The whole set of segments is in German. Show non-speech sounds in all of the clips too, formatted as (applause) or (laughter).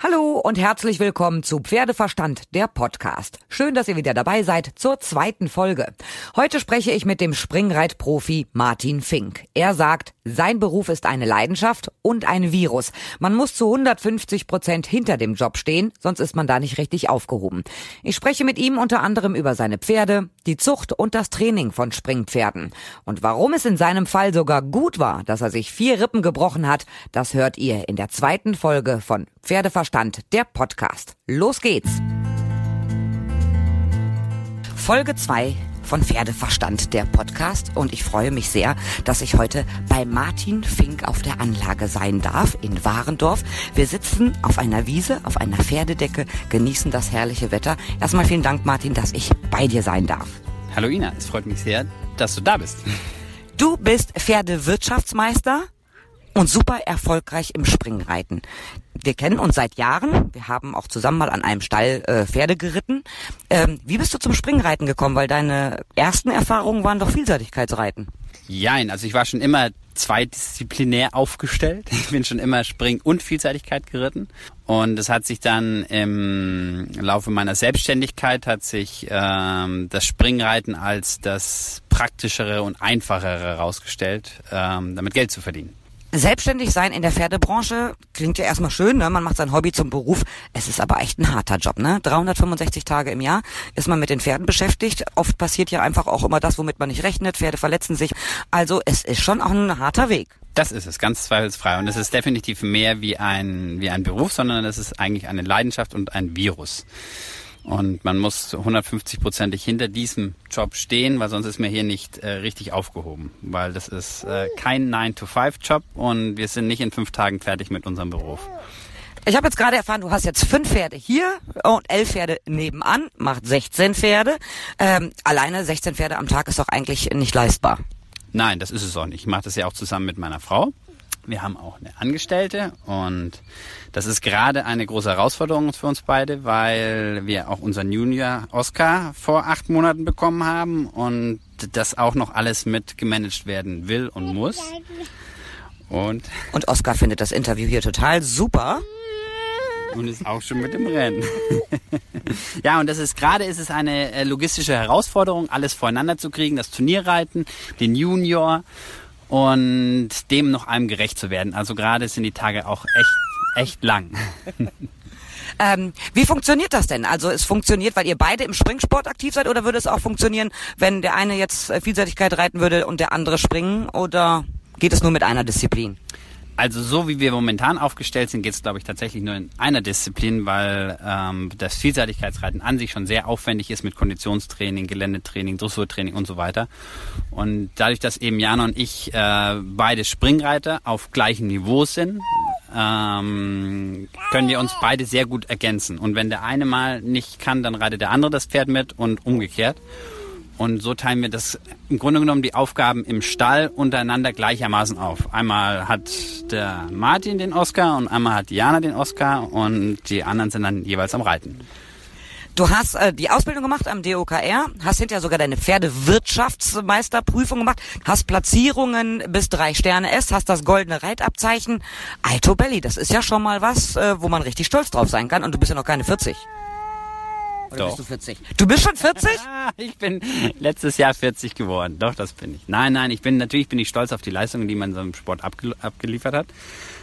Hallo und herzlich willkommen zu Pferdeverstand, der Podcast. Schön, dass ihr wieder dabei seid zur zweiten Folge. Heute spreche ich mit dem Springreitprofi Martin Fink. Er sagt, sein Beruf ist eine Leidenschaft und ein Virus. Man muss zu 150 Prozent hinter dem Job stehen, sonst ist man da nicht richtig aufgehoben. Ich spreche mit ihm unter anderem über seine Pferde, die Zucht und das Training von Springpferden. Und warum es in seinem Fall sogar gut war, dass er sich vier Rippen gebrochen hat, das hört ihr in der zweiten Folge von Pferdeverstand, der Podcast. Los geht's! Folge 2 von Pferdeverstand, der Podcast. Und ich freue mich sehr, dass ich heute bei Martin Fink auf der Anlage sein darf in Warendorf. Wir sitzen auf einer Wiese, auf einer Pferdedecke, genießen das herrliche Wetter. Erstmal vielen Dank, Martin, dass ich bei dir sein darf. Hallo Ina, es freut mich sehr, dass du da bist. Du bist Pferdewirtschaftsmeister und super erfolgreich im Springreiten. Wir kennen uns seit Jahren. Wir haben auch zusammen mal an einem Stall äh, Pferde geritten. Ähm, wie bist du zum Springreiten gekommen? Weil deine ersten Erfahrungen waren doch Vielseitigkeitsreiten. Jein, also ich war schon immer zweidisziplinär aufgestellt. (laughs) Ich bin schon immer Spring- und Vielseitigkeit geritten. Und es hat sich dann im Laufe meiner Selbstständigkeit hat sich ähm, das Springreiten als das praktischere und einfachere herausgestellt, ähm, damit Geld zu verdienen. Selbstständig sein in der Pferdebranche klingt ja erstmal schön, ne? man macht sein Hobby zum Beruf. Es ist aber echt ein harter Job, ne? 365 Tage im Jahr ist man mit den Pferden beschäftigt. Oft passiert ja einfach auch immer das, womit man nicht rechnet. Pferde verletzen sich. Also es ist schon auch ein harter Weg. Das ist es, ganz zweifelsfrei. Und es ist definitiv mehr wie ein, wie ein Beruf, sondern es ist eigentlich eine Leidenschaft und ein Virus. Und man muss 150-prozentig hinter diesem Job stehen, weil sonst ist man hier nicht äh, richtig aufgehoben. Weil das ist äh, kein 9-to-5-Job und wir sind nicht in fünf Tagen fertig mit unserem Beruf. Ich habe jetzt gerade erfahren, du hast jetzt fünf Pferde hier und elf Pferde nebenan, macht 16 Pferde. Ähm, alleine 16 Pferde am Tag ist doch eigentlich nicht leistbar. Nein, das ist es auch nicht. Ich mache das ja auch zusammen mit meiner Frau. Wir haben auch eine Angestellte und das ist gerade eine große Herausforderung für uns beide, weil wir auch unseren Junior Oscar vor acht Monaten bekommen haben und das auch noch alles mit gemanagt werden will und muss. Und, und Oscar findet das Interview hier total super. Und ist auch schon mit dem Rennen. (laughs) ja, und das ist gerade ist es eine äh, logistische Herausforderung, alles voreinander zu kriegen, das Turnierreiten, den Junior und dem noch einem gerecht zu werden. Also gerade sind die Tage auch echt, echt lang. (laughs) Ähm, wie funktioniert das denn? Also es funktioniert, weil ihr beide im Springsport aktiv seid oder würde es auch funktionieren, wenn der eine jetzt äh, Vielseitigkeit reiten würde und der andere springen oder geht es nur mit einer Disziplin? Also so wie wir momentan aufgestellt sind, geht es glaube ich tatsächlich nur in einer Disziplin, weil ähm, das Vielseitigkeitsreiten an sich schon sehr aufwendig ist mit Konditionstraining, Geländetraining, Dressurtraining und so weiter. Und dadurch, dass eben Jana und ich äh, beide Springreiter auf gleichem Niveau sind, ähm, können wir uns beide sehr gut ergänzen. Und wenn der eine mal nicht kann, dann reitet der andere das Pferd mit und umgekehrt. Und so teilen wir das im Grunde genommen die Aufgaben im Stall untereinander gleichermaßen auf. Einmal hat der Martin den Oscar und einmal hat Diana den Oscar und die anderen sind dann jeweils am Reiten. Du hast äh, die Ausbildung gemacht am DOKR, hast hinterher sogar deine Pferdewirtschaftsmeisterprüfung gemacht, hast Platzierungen bis drei Sterne S, hast das goldene Reitabzeichen. Alto Belly, das ist ja schon mal was, äh, wo man richtig stolz drauf sein kann und du bist ja noch keine 40. Oder Doch. bist du 40? Du bist schon 40? (laughs) ich bin letztes Jahr 40 geworden. Doch, das bin ich. Nein, nein, ich bin natürlich bin ich stolz auf die Leistungen, die man in so einem Sport abge abgeliefert hat.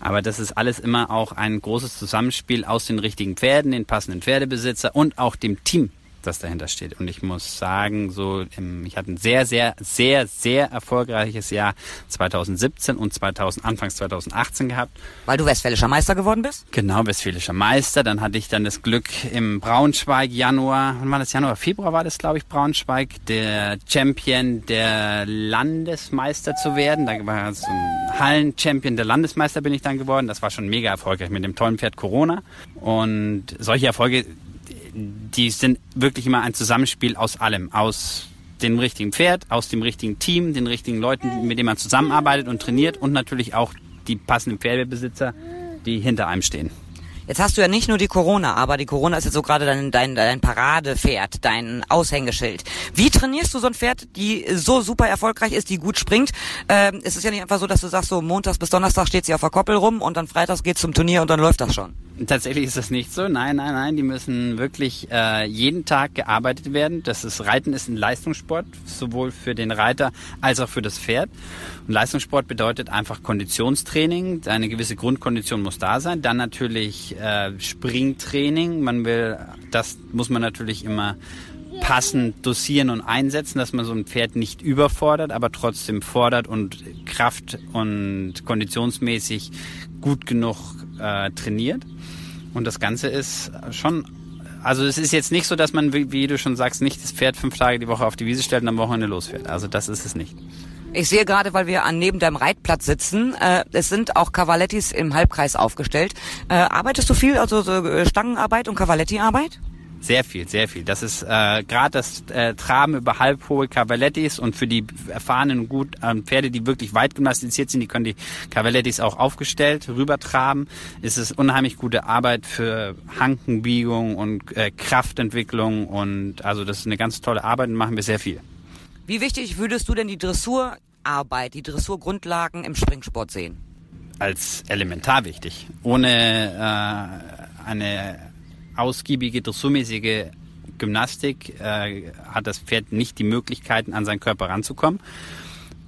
Aber das ist alles immer auch ein großes Zusammenspiel aus den richtigen Pferden, den passenden Pferdebesitzer und auch dem Team, das dahinter steht. Und ich muss sagen, so im, ich hatte ein sehr, sehr, sehr, sehr erfolgreiches Jahr 2017 und 2000, Anfangs 2018 gehabt. Weil du westfälischer Meister geworden bist? Genau, westfälischer Meister. Dann hatte ich dann das Glück im Braunschweig Januar, wann war das Januar? Februar war das, glaube ich, Braunschweig, der Champion der Landesmeister zu werden. Da war so ein Hallen-Champion der Landesmeister bin ich dann geworden. Das war schon mega erfolgreich mit dem tollen Pferd Corona. Und solche Erfolge die sind wirklich immer ein Zusammenspiel aus allem, aus dem richtigen Pferd, aus dem richtigen Team, den richtigen Leuten, mit denen man zusammenarbeitet und trainiert und natürlich auch die passenden Pferdebesitzer, die hinter einem stehen. Jetzt hast du ja nicht nur die Corona, aber die Corona ist jetzt so gerade dein, dein, dein Paradepferd, dein Aushängeschild. Wie trainierst du so ein Pferd, die so super erfolgreich ist, die gut springt? Ähm, es ist ja nicht einfach so, dass du sagst, so montags bis Donnerstag steht sie auf der Koppel rum und dann freitags geht's zum Turnier und dann läuft das schon. Tatsächlich ist das nicht so. Nein, nein, nein. Die müssen wirklich äh, jeden Tag gearbeitet werden. Das ist Reiten ist ein Leistungssport, sowohl für den Reiter als auch für das Pferd. Und Leistungssport bedeutet einfach Konditionstraining. Eine gewisse Grundkondition muss da sein. Dann natürlich äh, Springtraining. Man will, das muss man natürlich immer passend dosieren und einsetzen, dass man so ein Pferd nicht überfordert, aber trotzdem fordert und kraft- und konditionsmäßig gut genug äh, trainiert. Und das Ganze ist schon, also es ist jetzt nicht so, dass man, wie, du schon sagst, nicht das Pferd fünf Tage die Woche auf die Wiese stellt und am Wochenende losfährt. Also das ist es nicht. Ich sehe gerade, weil wir an neben deinem Reitplatz sitzen, äh, es sind auch Cavalettis im Halbkreis aufgestellt. Äh, arbeitest du viel, also so äh, Stangenarbeit und Cavaletti-Arbeit? Sehr viel, sehr viel. Das ist äh, gerade das äh, Traben über halbhohe Cavalettis und für die erfahrenen und gut ähm, Pferde, die wirklich weit gymnastiziert sind, die können die Cavalettis auch aufgestellt rübertraben. Ist es unheimlich gute Arbeit für Hankenbiegung und äh, Kraftentwicklung und also das ist eine ganz tolle Arbeit und machen wir sehr viel. Wie wichtig würdest du denn die Dressurarbeit, die Dressurgrundlagen im Springsport sehen? Als elementar wichtig. Ohne äh, eine ausgiebige dressurmäßige Gymnastik äh, hat das Pferd nicht die Möglichkeiten, an seinen Körper ranzukommen.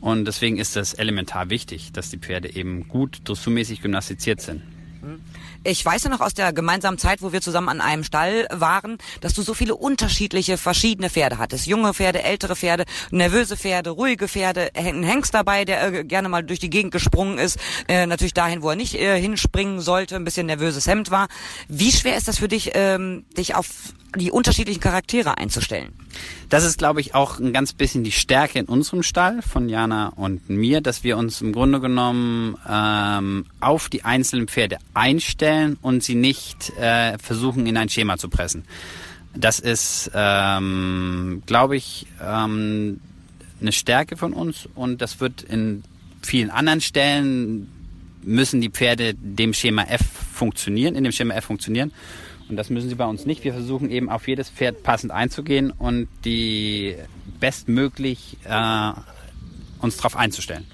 Und deswegen ist das elementar wichtig, dass die Pferde eben gut dressurmäßig gymnastiziert sind. Ich weiß ja noch aus der gemeinsamen Zeit, wo wir zusammen an einem Stall waren, dass du so viele unterschiedliche, verschiedene Pferde hattest. Junge Pferde, ältere Pferde, nervöse Pferde, ruhige Pferde, ein Hengst dabei, der äh, gerne mal durch die Gegend gesprungen ist, äh, natürlich dahin, wo er nicht äh, hinspringen sollte, ein bisschen nervöses Hemd war. Wie schwer ist das für dich, ähm, dich auf die unterschiedlichen Charaktere einzustellen? Das ist, glaube ich, auch ein ganz bisschen die Stärke in unserem Stall von Jana und mir, dass wir uns im Grunde genommen ähm, auf die einzelnen Pferde einstellen und sie nicht äh, versuchen, in ein Schema zu pressen. Das ist, ähm, glaube ich, ähm, eine Stärke von uns und das wird in vielen anderen Stellen müssen die Pferde dem Schema F funktionieren, in dem Schema F funktionieren. Und das müssen sie bei uns nicht. Wir versuchen eben auf jedes Pferd passend einzugehen und die bestmöglich äh, uns darauf einzustellen.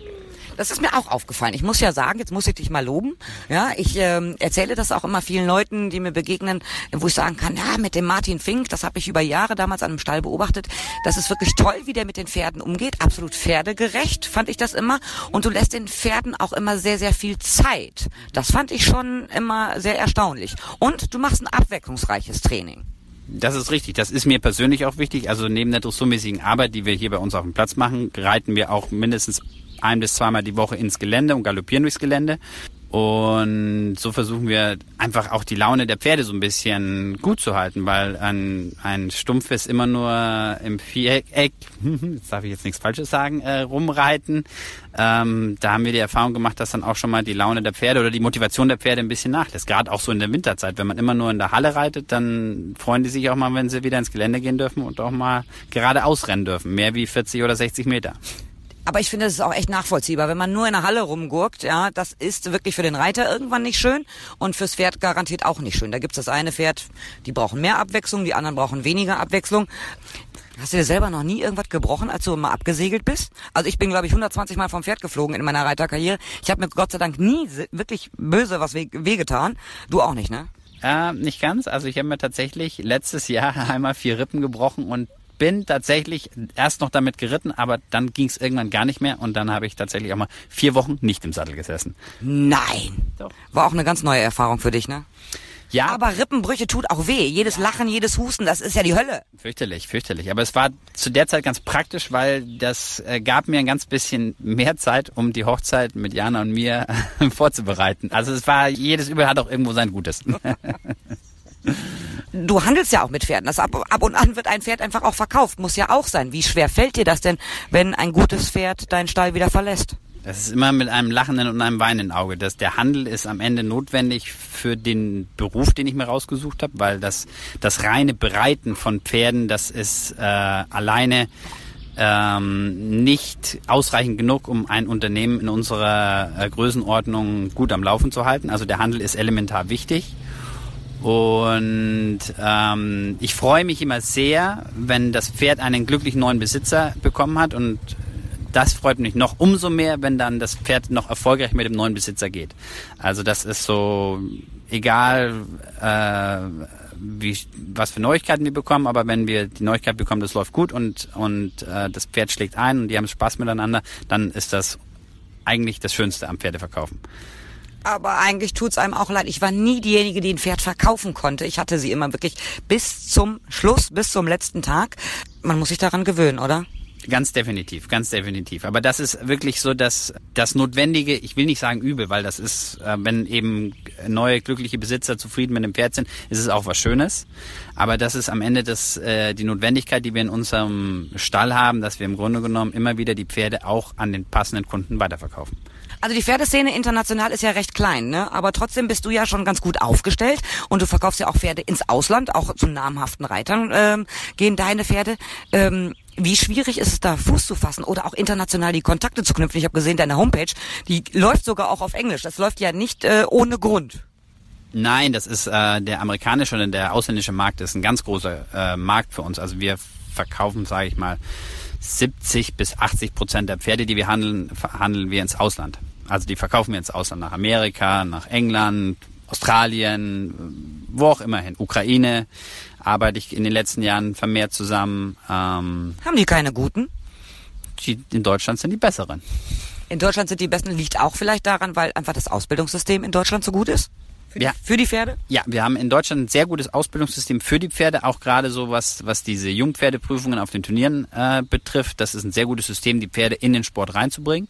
Das ist mir auch aufgefallen. Ich muss ja sagen, jetzt muss ich dich mal loben. Ja, ich ähm, erzähle das auch immer vielen Leuten, die mir begegnen, wo ich sagen kann, ja, mit dem Martin Fink, das habe ich über Jahre damals an einem Stall beobachtet. Das ist wirklich toll, wie der mit den Pferden umgeht. Absolut pferdegerecht fand ich das immer. Und du lässt den Pferden auch immer sehr, sehr viel Zeit. Das fand ich schon immer sehr erstaunlich. Und du machst ein abwechslungsreiches Training. Das ist richtig. Das ist mir persönlich auch wichtig. Also neben der dressurmäßigen Arbeit, die wir hier bei uns auf dem Platz machen, reiten wir auch mindestens ein bis zweimal die Woche ins Gelände und galoppieren durchs Gelände. Und so versuchen wir einfach auch die Laune der Pferde so ein bisschen gut zu halten, weil ein, ein Stumpf ist immer nur im Viereck, (laughs) jetzt darf ich jetzt nichts Falsches sagen, äh, rumreiten. Ähm, da haben wir die Erfahrung gemacht, dass dann auch schon mal die Laune der Pferde oder die Motivation der Pferde ein bisschen nachlässt. Gerade auch so in der Winterzeit. Wenn man immer nur in der Halle reitet, dann freuen die sich auch mal, wenn sie wieder ins Gelände gehen dürfen und auch mal geradeaus rennen dürfen. Mehr wie 40 oder 60 Meter. Aber ich finde, es ist auch echt nachvollziehbar. Wenn man nur in der Halle rumgurkt, ja, das ist wirklich für den Reiter irgendwann nicht schön und fürs Pferd garantiert auch nicht schön. Da gibt's das eine Pferd, die brauchen mehr Abwechslung, die anderen brauchen weniger Abwechslung. Hast du dir selber noch nie irgendwas gebrochen, als du mal abgesegelt bist? Also ich bin, glaube ich, 120 Mal vom Pferd geflogen in meiner Reiterkarriere. Ich habe mir Gott sei Dank nie wirklich böse was wehgetan. Du auch nicht, ne? Äh, nicht ganz. Also ich habe mir tatsächlich letztes Jahr (laughs) einmal vier Rippen gebrochen und bin tatsächlich erst noch damit geritten, aber dann ging es irgendwann gar nicht mehr und dann habe ich tatsächlich auch mal vier Wochen nicht im Sattel gesessen. Nein. Doch. War auch eine ganz neue Erfahrung für dich, ne? Ja. Aber Rippenbrüche tut auch weh. Jedes Lachen, jedes Husten, das ist ja die Hölle. Fürchterlich, fürchterlich. Aber es war zu der Zeit ganz praktisch, weil das äh, gab mir ein ganz bisschen mehr Zeit, um die Hochzeit mit Jana und mir (laughs) vorzubereiten. Also es war, jedes Übel hat auch irgendwo sein Gutes. (laughs) Du handelst ja auch mit Pferden. Das ab, ab und an wird ein Pferd einfach auch verkauft. Muss ja auch sein. Wie schwer fällt dir das denn, wenn ein gutes Pferd deinen Stall wieder verlässt? Das ist immer mit einem lachenden und einem weinenden Auge. Das, der Handel ist am Ende notwendig für den Beruf, den ich mir rausgesucht habe, weil das, das reine Bereiten von Pferden, das ist äh, alleine ähm, nicht ausreichend genug, um ein Unternehmen in unserer äh, Größenordnung gut am Laufen zu halten. Also der Handel ist elementar wichtig. Und ähm, ich freue mich immer sehr, wenn das Pferd einen glücklichen neuen Besitzer bekommen hat und das freut mich noch umso mehr, wenn dann das Pferd noch erfolgreich mit dem neuen Besitzer geht. Also das ist so egal, äh, wie, was für Neuigkeiten wir bekommen, aber wenn wir die Neuigkeit bekommen, das läuft gut und, und äh, das Pferd schlägt ein und die haben Spaß miteinander, dann ist das eigentlich das Schönste am Pferdeverkaufen. Aber eigentlich tut's einem auch leid. Ich war nie diejenige, die ein Pferd verkaufen konnte. Ich hatte sie immer wirklich bis zum Schluss, bis zum letzten Tag. Man muss sich daran gewöhnen, oder? Ganz definitiv, ganz definitiv. Aber das ist wirklich so, dass das Notwendige, ich will nicht sagen übel, weil das ist, äh, wenn eben neue glückliche Besitzer zufrieden mit dem Pferd sind, ist es auch was Schönes. Aber das ist am Ende das, äh, die Notwendigkeit, die wir in unserem Stall haben, dass wir im Grunde genommen immer wieder die Pferde auch an den passenden Kunden weiterverkaufen. Also die Pferdeszene international ist ja recht klein, ne? Aber trotzdem bist du ja schon ganz gut aufgestellt und du verkaufst ja auch Pferde ins Ausland, auch zu namhaften Reitern ähm, gehen deine Pferde. Ähm, wie schwierig ist es da, Fuß zu fassen oder auch international die Kontakte zu knüpfen? Ich habe gesehen, deine Homepage, die läuft sogar auch auf Englisch. Das läuft ja nicht äh, ohne Grund. Nein, das ist äh, der amerikanische und der ausländische Markt ist ein ganz großer äh, Markt für uns. Also wir verkaufen, sage ich mal, 70 bis 80 Prozent der Pferde, die wir handeln, handeln wir ins Ausland. Also die verkaufen wir ins Ausland, nach Amerika, nach England, Australien, wo auch immer hin. Ukraine arbeite ich in den letzten Jahren vermehrt zusammen. Ähm, Haben die keine guten? Die in Deutschland sind die besseren. In Deutschland sind die besten, liegt auch vielleicht daran, weil einfach das Ausbildungssystem in Deutschland so gut ist? Für die, ja. für die Pferde? Ja, wir haben in Deutschland ein sehr gutes Ausbildungssystem für die Pferde, auch gerade so was, was diese Jungpferdeprüfungen auf den Turnieren äh, betrifft. Das ist ein sehr gutes System, die Pferde in den Sport reinzubringen.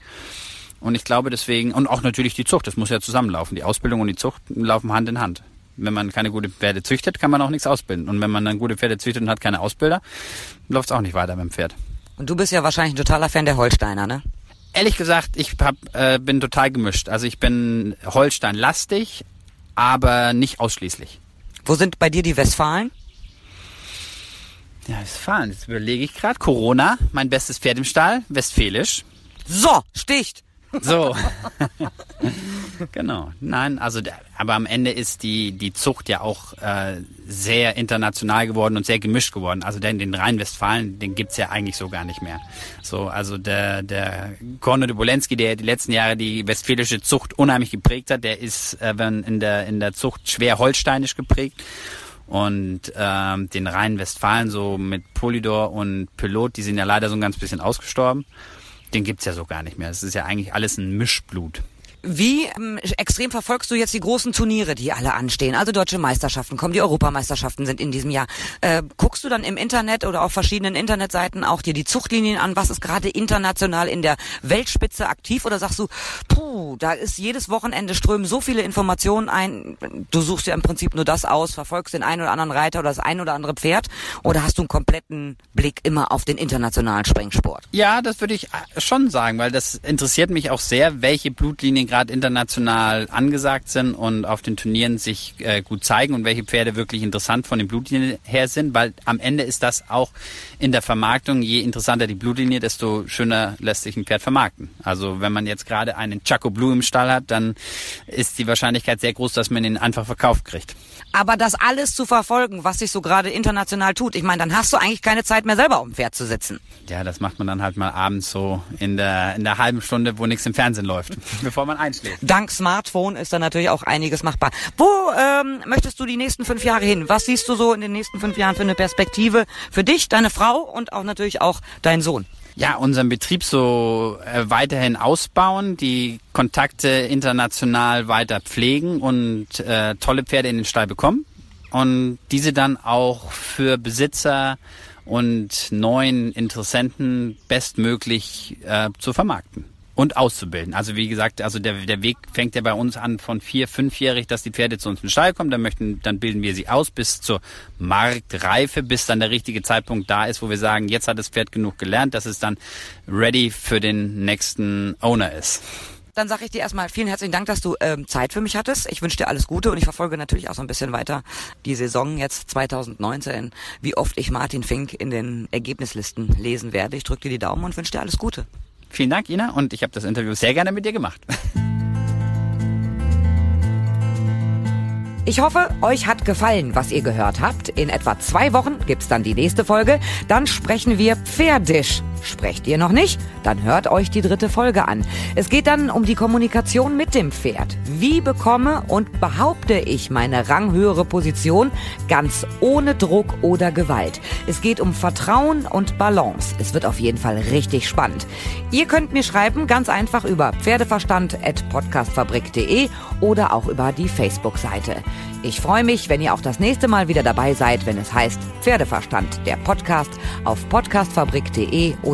Und ich glaube deswegen, und auch natürlich die Zucht, das muss ja zusammenlaufen. Die Ausbildung und die Zucht laufen Hand in Hand. Wenn man keine gute Pferde züchtet, kann man auch nichts ausbilden. Und wenn man dann gute Pferde züchtet und hat keine Ausbilder, läuft es auch nicht weiter mit dem Pferd. Und du bist ja wahrscheinlich ein totaler Fan der Holsteiner, ne? Ehrlich gesagt, ich hab, äh, bin total gemischt. Also ich bin Holstein-lastig, aber nicht ausschließlich. Wo sind bei dir die Westfalen? Ja, Westfalen, jetzt überlege ich gerade. Corona, mein bestes Pferd im Stall, westfälisch. So, sticht. So. (laughs) genau. Nein, also aber am Ende ist die die Zucht ja auch äh, sehr international geworden und sehr gemischt geworden. Also den, den Rhein-Westfalen, den gibt's ja eigentlich so gar nicht mehr. So, also der der Korno de Bolensky, der die letzten Jahre die westfälische Zucht unheimlich geprägt hat, der ist äh, in der in der Zucht schwer holsteinisch geprägt. Und ähm, den Rhein-Westfalen so mit Polydor und Pilot, die sind ja leider so ein ganz bisschen ausgestorben den gibt's ja so gar nicht mehr. Es ist ja eigentlich alles ein Mischblut. Wie ähm, extrem verfolgst du jetzt die großen Turniere, die alle anstehen? Also deutsche Meisterschaften kommen, die Europameisterschaften sind in diesem Jahr. Äh, guckst du dann im Internet oder auf verschiedenen Internetseiten auch dir die Zuchtlinien an? Was ist gerade international in der Weltspitze aktiv? Oder sagst du, puh, da ist jedes Wochenende strömen so viele Informationen ein. Du suchst ja im Prinzip nur das aus, verfolgst den einen oder anderen Reiter oder das ein oder andere Pferd? Oder hast du einen kompletten Blick immer auf den internationalen Springsport? Ja, das würde ich äh, schon sagen, weil das interessiert mich auch sehr, welche Blutlinien gerade international angesagt sind und auf den Turnieren sich äh, gut zeigen und welche Pferde wirklich interessant von den Blutlinien her sind, weil am Ende ist das auch in der Vermarktung, je interessanter die Blutlinie, desto schöner lässt sich ein Pferd vermarkten. Also wenn man jetzt gerade einen Chaco Blue im Stall hat, dann ist die Wahrscheinlichkeit sehr groß, dass man ihn einfach verkauft kriegt. Aber das alles zu verfolgen, was sich so gerade international tut, ich meine, dann hast du eigentlich keine Zeit mehr selber auf dem Pferd zu sitzen. Ja, das macht man dann halt mal abends so in der, in der halben Stunde, wo nichts im Fernsehen läuft, (laughs) bevor man einschläft. Dank Smartphone ist da natürlich auch einiges machbar. Wo ähm, möchtest du die nächsten fünf Jahre hin? Was siehst du so in den nächsten fünf Jahren für eine Perspektive für dich, deine Frau und auch natürlich auch deinen Sohn? ja, unseren Betrieb so äh, weiterhin ausbauen, die Kontakte international weiter pflegen und äh, tolle Pferde in den Stall bekommen und diese dann auch für Besitzer und neuen Interessenten bestmöglich äh, zu vermarkten und auszubilden. Also wie gesagt, also der, der Weg fängt ja bei uns an von vier, fünfjährig, dass die Pferde zu uns in den Stall kommen. Dann möchten, dann bilden wir sie aus bis zur Marktreife, bis dann der richtige Zeitpunkt da ist, wo wir sagen, jetzt hat das Pferd genug gelernt, dass es dann ready für den nächsten Owner ist. Dann sage ich dir erstmal vielen herzlichen Dank, dass du ähm, Zeit für mich hattest. Ich wünsche dir alles Gute und ich verfolge natürlich auch so ein bisschen weiter die Saison jetzt 2019, wie oft ich Martin Fink in den Ergebnislisten lesen werde. Ich drücke dir die Daumen und wünsche dir alles Gute. Vielen Dank, Ina, und ich habe das Interview sehr gerne mit dir gemacht. Ich hoffe, euch hat gefallen, was ihr gehört habt. In etwa zwei Wochen gibt's dann die nächste Folge. Dann sprechen wir Pferdisch. Sprecht ihr noch nicht? Dann hört euch die dritte Folge an. Es geht dann um die Kommunikation mit dem Pferd. Wie bekomme und behaupte ich meine ranghöhere Position ganz ohne Druck oder Gewalt? Es geht um Vertrauen und Balance. Es wird auf jeden Fall richtig spannend. Ihr könnt mir schreiben, ganz einfach über pferdeverstand.podcastfabrik.de oder auch über die Facebook-Seite. Ich freue mich, wenn ihr auch das nächste Mal wieder dabei seid, wenn es heißt Pferdeverstand, der Podcast auf podcastfabrik.de oder